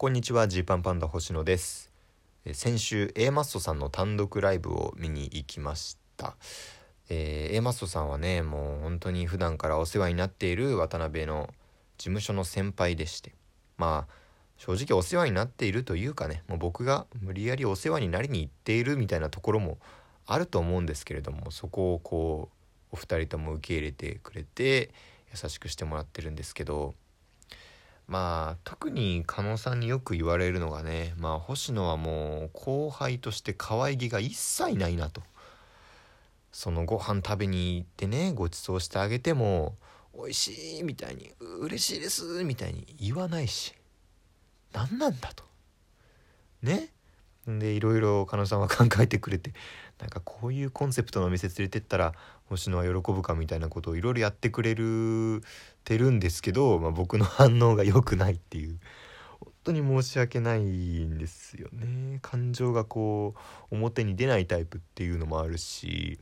こんにちはジーパンパンダ星野です。先週 A マッソさんの単独ライブを見に行きました、えー、A マッソさんはねもう本当に普段からお世話になっている渡辺の事務所の先輩でして。まあ正直お世話になっているというかねもう僕が無理やりお世話になりに行っているみたいなところもあると思うんですけれどもそこをこうお二人とも受け入れてくれて優しくしてもらってるんですけどまあ特に加納さんによく言われるのがねまあ星野はもう後輩として可愛げが一切ないなと。そのご飯食べに行ってねご馳走してあげても美味しいみたいに嬉しいですみたいに言わないし何なんだと。ね？でいろいろ加納さんは考えてくれてなんかこういうコンセプトのお店連れてったら星野は喜ぶかみたいなことをいろいろやってくれるてるんですけど、まあ、僕の反応が良くないっていう。本当に申し訳ないんですよね。感情がこう表に出ないタイプっていうのもあるし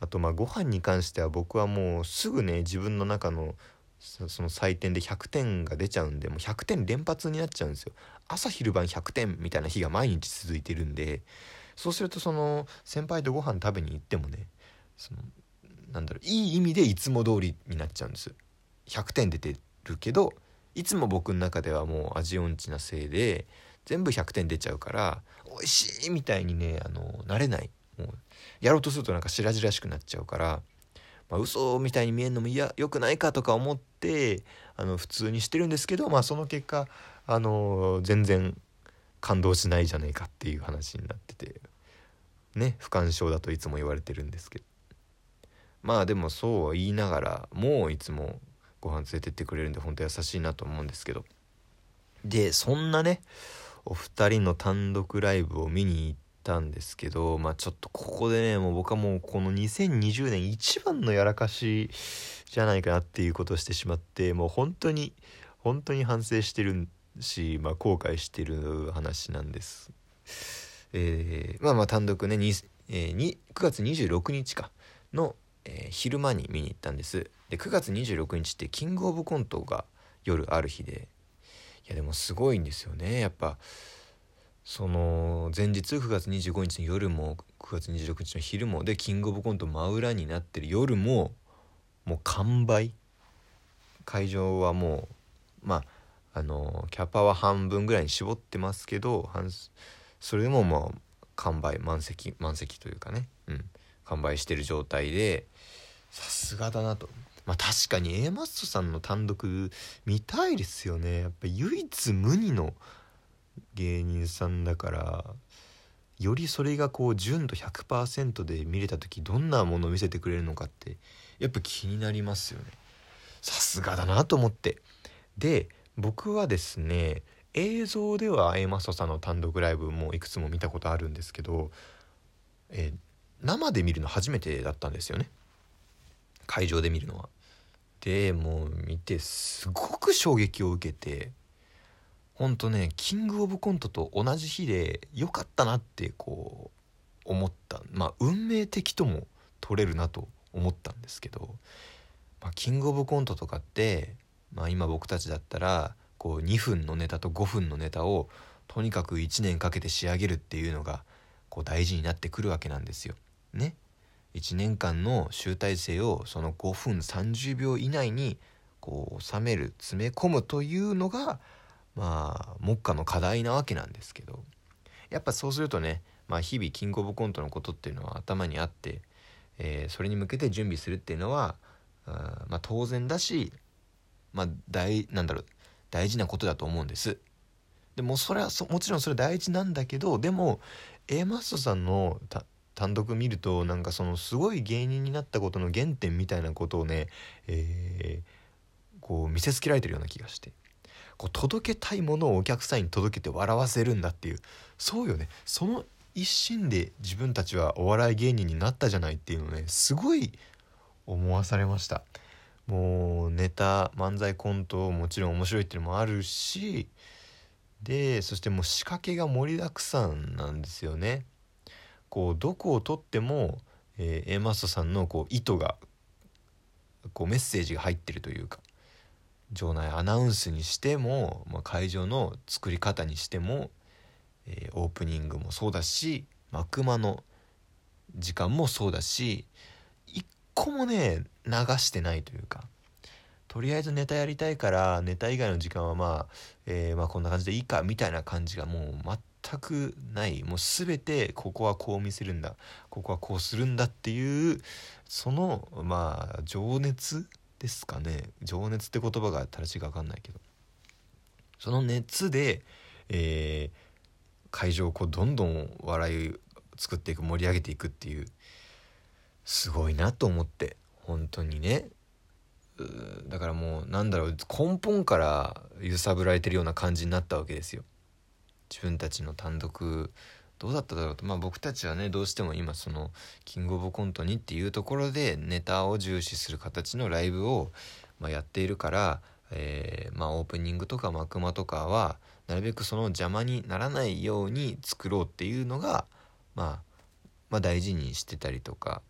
あとまあご飯に関しては僕はもうすぐね自分の中のその採点で100点が出ちゃうんでもう100点連発になっちゃうんですよ。朝昼晩100点みたいな日が毎日続いてるんでそうするとその先輩とご飯食べに行ってもねそのなんだろういい意味でいつも通りになっちゃうんです100点出てるけどいつも僕の中ではもう味音痴なせいで全部100点出ちゃうから美味しいみたいにねあのなれない。もうやろうとするとなんか白々しくなっちゃうから、まあ、嘘みたいに見えるのも嫌よくないかとか思ってあの普通にしてるんですけどまあその結果あの全然感動しないじゃないかっていう話になっててね不干渉だといつも言われてるんですけど。まあでもそうは言いながらもういつもご飯連れてってくれるんで本当優しいなと思うんですけどでそんなねお二人の単独ライブを見に行ったんですけどまあちょっとここでねもう僕はもうこの2020年一番のやらかしじゃないかなっていうことをしてしまってもう本当に本当に反省してるし、まあ、後悔してる話なんです。えー、まあまあ単独ねに、えー、9月26日かの、えー、昼間に見に行ったんです。で9月26日ってキングオブコントが夜ある日で。いやでもすごいんですよね。やっぱその前日9月25日の夜も9月26日の昼もでキングオブコント真裏になってる夜ももう完売。会場はもうまああのキャパは半分ぐらいに絞ってますけどそれでもまあ完売満席満席というかね、うん、完売してる状態でさすがだなと。まあ確かに A マッソさんの単独見たいですよね。やっぱ唯一無二の芸人さんだからよりそれがこう純度100%で見れた時どんなものを見せてくれるのかってやっぱ気になりますよね。さすがだなと思って。で僕はですね映像では A マストさんの単独ライブもいくつも見たことあるんですけど、え生で見るの初めてだったんですよね会場で見るのは。でもう見てすごく衝撃を受けてほんとねキングオブコントと同じ日で良かったなってこう思ったまあ運命的とも取れるなと思ったんですけど、まあ、キングオブコントとかってまあ、今僕たちだったらこう2分のネタと5分のネタをとにかく1年かけて仕上げるっていうのがこう大事になってくるわけなんですよ。ね。1年間の集大成をその5分30秒以内にこう収める詰め込むというのがまあ目下の課題なわけなんですけどやっぱそうするとね、まあ、日々キングオブコントのことっていうのは頭にあって、えー、それに向けて準備するっていうのはあまあ当然だしまあ大なんだろう大事なことだと思うんですでもそれはもちろんそれ大事なんだけどでも A マストさんの単独見るとなんかそのすごい芸人になったことの原点みたいなことをね、えー、こう見せつけられてるような気がしてこう届けたいものをお客さんに届けて笑わせるんだっていうそうよねその一心で自分たちはお笑い芸人になったじゃないっていうのねすごい思わされました。もうネタ漫才コントもちろん面白いっていうのもあるしでそしてもう仕掛けが盛りだくさんなんですよね。こうどこをとっても、えー、A マストさんのこう意図がこうメッセージが入ってるというか場内アナウンスにしても、まあ、会場の作り方にしても、えー、オープニングもそうだし幕間の時間もそうだし一個もね流してないというかとりあえずネタやりたいからネタ以外の時間はまあ、えー、まあこんな感じでいいかみたいな感じがもう全くない。もう全てここはこう見せるんだ。ここはこうするんだっていうそのまあ情熱ですかね。情熱って言葉が正しいか分かんないけど。その熱で、えー、会場をこうどんどん笑い作っていく盛り上げていくっていうすごいなと思って本当にね。だからもうなんだろう根本から揺さぶられてるような感じになったわけですよ。自分たちの単独どうだっただろうと。まあ僕たちはねどうしても今そのキングオブコントにっていうところでネタを重視する形のライブを、まあ、やっているから、えー、まあオープニングとか幕間とかはなるべくその邪魔にならないように作ろうっていうのが、まあ、まあ大事にしてたりとか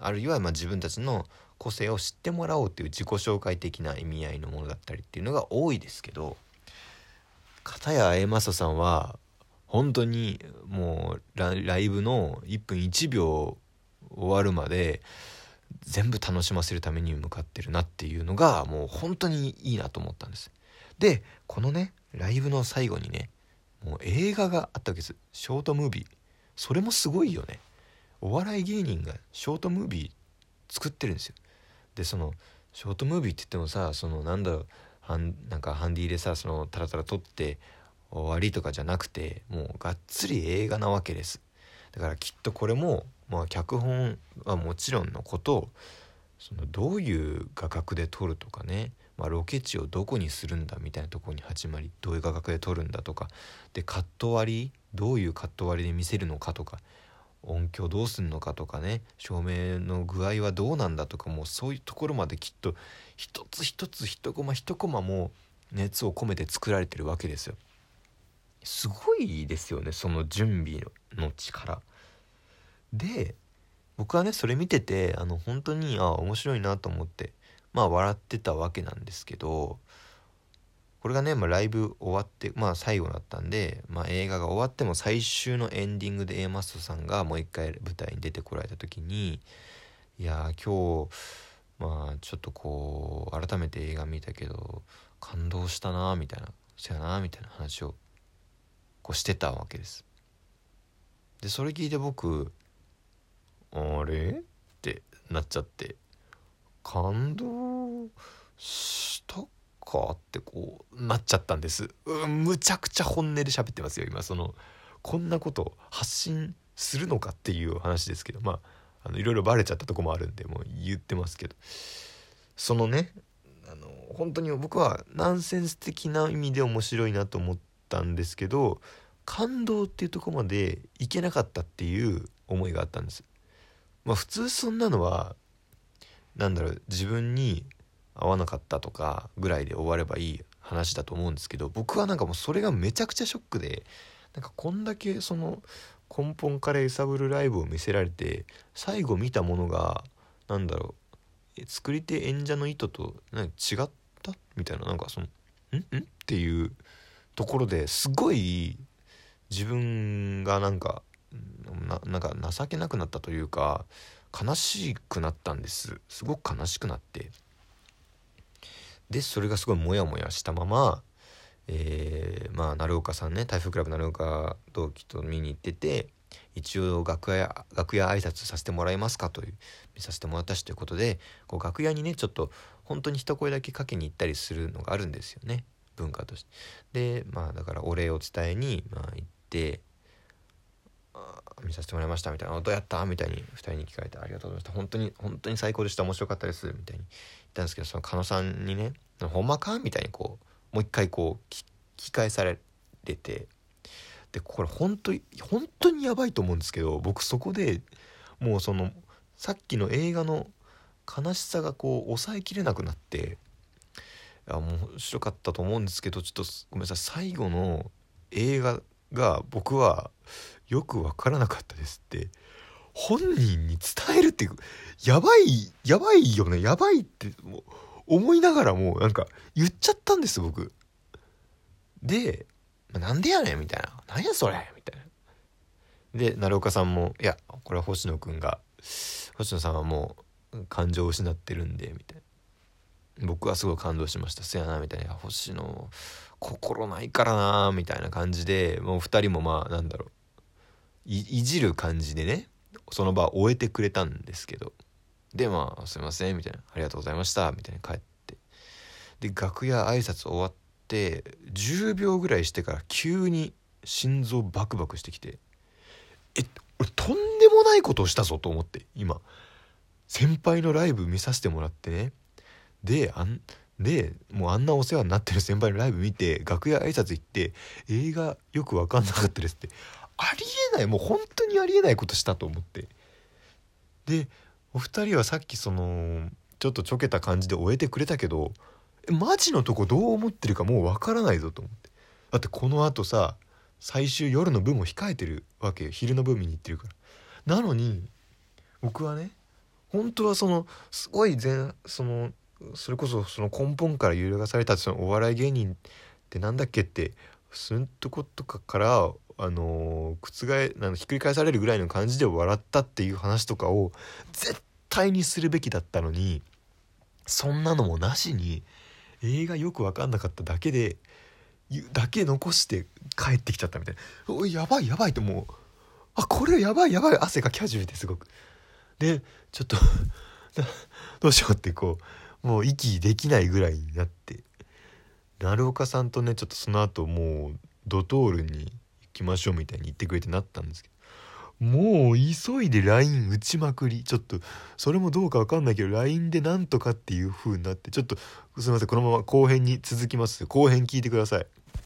あるいはま自分たちの個性を知ってもらおうっていう自己紹介的な意味合いのものだったりっていうのが多いですけど片や A マストさんは本当にもうライブの1分1秒終わるまで全部楽しませるために向かってるなっていうのがもう本当にいいなと思ったんです。でこのねライブの最後にねもう映画があったわけです。ショートムービー。それもすごいよね。お笑い芸人がショートムービー作ってるんですよ。でそのショートムービーって言ってもさそのなんだろうハンなんかハンディでさそのタラタラ撮って終わりとかじゃなくてもうがっつり映画なわけです。だからきっとこれもまあ脚本はもちろんのことそのどういう画角で撮るとかね、まあ、ロケ地をどこにするんだみたいなとこに始まりどういう画角で撮るんだとかでカット割りどういうカット割りで見せるのかとか音響どうすんのかとかね照明の具合はどうなんだとかもうそういうところまできっと一つ一つ一コマ一コマも熱を込めて作られてるわけですよ。すごいですよねその準備の力。で僕はねそれ見ててあの本当にあ面白いなと思ってまあ笑ってたわけなんですけどこれがね、まあ、ライブ終わってまあ最後だったんで、まあ、映画が終わっても最終のエンディングで A マストさんがもう一回舞台に出てこられた時にいや今日まあちょっとこう改めて映画見たけど感動したなみたいなそやなみたいな話をこうしてたわけです。でそれ聞いて僕あれ？ってなっちゃって感動したかってこうなっちゃったんですうんむちゃくちゃ本音で喋ってますよ今そのこんなこと発信するのかっていう話ですけどまああのいろいろバレちゃったとこもあるんでもう言ってますけどそのねあの本当に僕はナンセンス的な意味で面白いなと思ったんですけど感動っていうとこまでいけなかったっていう思いがあったんです。まあ普通そんなのはなんだろう自分に合わなかったとかぐらいで終わればいい話だと思うんですけど僕はなんかもうそれがめちゃくちゃショックでなんかこんだけその根本から揺さぶるライブを見せられて最後見たものが何だろう作り手演者の意図と何違ったみたいななんかその「ん？ん?」っていうところですごい自分がなんかなんか情けなくなったというか悲しくなったんです。すごく悲しくなって。でそれがすごいモヤモヤしたままえー、まあ鳴岡さんね台風クラブ鳴岡同期と見に行ってて一応楽屋楽屋挨拶させてもらえますかという見させてもらったしということでこう楽屋にねちょっと本当に一声だけかけに行ったりするのがあるんですよね文化として。でまあだからお礼を伝えに、まあ、行って見させてもらいましたみたいな「どうやった?」みたいに2人に聞かれて「ありがとうございました本当に本当に最高でした面白かったです」みたいに言ったんですけどその狩野さんにね「ほんまか?」みたいにこうもう一回こう聞き返されてでこれ本当に本当にやばいと思うんですけど僕そこでもうそのさっきの映画の悲しさがこう抑えきれなくなっていや面白かったと思うんですけどちょっとごめんなさい最後の映画が僕はよく分からなかったですって。本人に伝えるっていうやばいやばいよね。やばいってもう思いながらもうなんか言っちゃったんです僕。で「なんでやねん」みたいな「何やそれ」みたいな。で鳴岡さんも「いやこれは星野くんが星野さんはもう感情を失ってるんで」みたいな。僕はすごい感動しました「せやな」みたいな「星野心ないからな」みたいな感じでもう2人もまあなんだろう。いじる感じでねその場を終えてくれたんですけどでまあ「すいません」みたいな「ありがとうございました」みたいに帰って。で楽屋挨拶終わって10秒ぐらいしてから急に心臓バクバクしてきてえ俺とんでもないことをしたぞと思って今。先輩のライブ見させてもらってね。であんでもうあんなお世話になってる先輩のライブ見て楽屋挨拶行って映画よく分かんなかったですって。ありえないもう本当にありえないことしたと思って。でお二人はさっきそのちょっとちょけた感じで終えてくれたけどマジのとこどう思ってるかもうわからないぞと思って。だってこのあとさ最終夜の分も控えてるわけよ。昼の分見に行ってるから。なのに僕はね本当はそのすごい全そのそれこそその根本から揺るがされたそのお笑い芸人ってなんだっけってすんとことかからあの覆なんひっくり返されるぐらいの感じで笑ったっていう話とかを絶対にするべきだったのにそんなのもなしに映画よく分かんなかっただけでだけ残して帰ってきちゃったみたいなおいやばいやばいともうあこれやばいやばい汗かき始めてすごくでちょっとどうしようってこうもう息できないぐらいになって鳴岡さんとねちょっとその後もうドトールにきましょうみたいに言ってくれてなったんですけどもう急いで LINE 打ちまくりちょっとそれもどうか分かんないけど LINE でなんとかっていう風になってちょっとすいませんこのまま後編に続きます。後編聞いてください。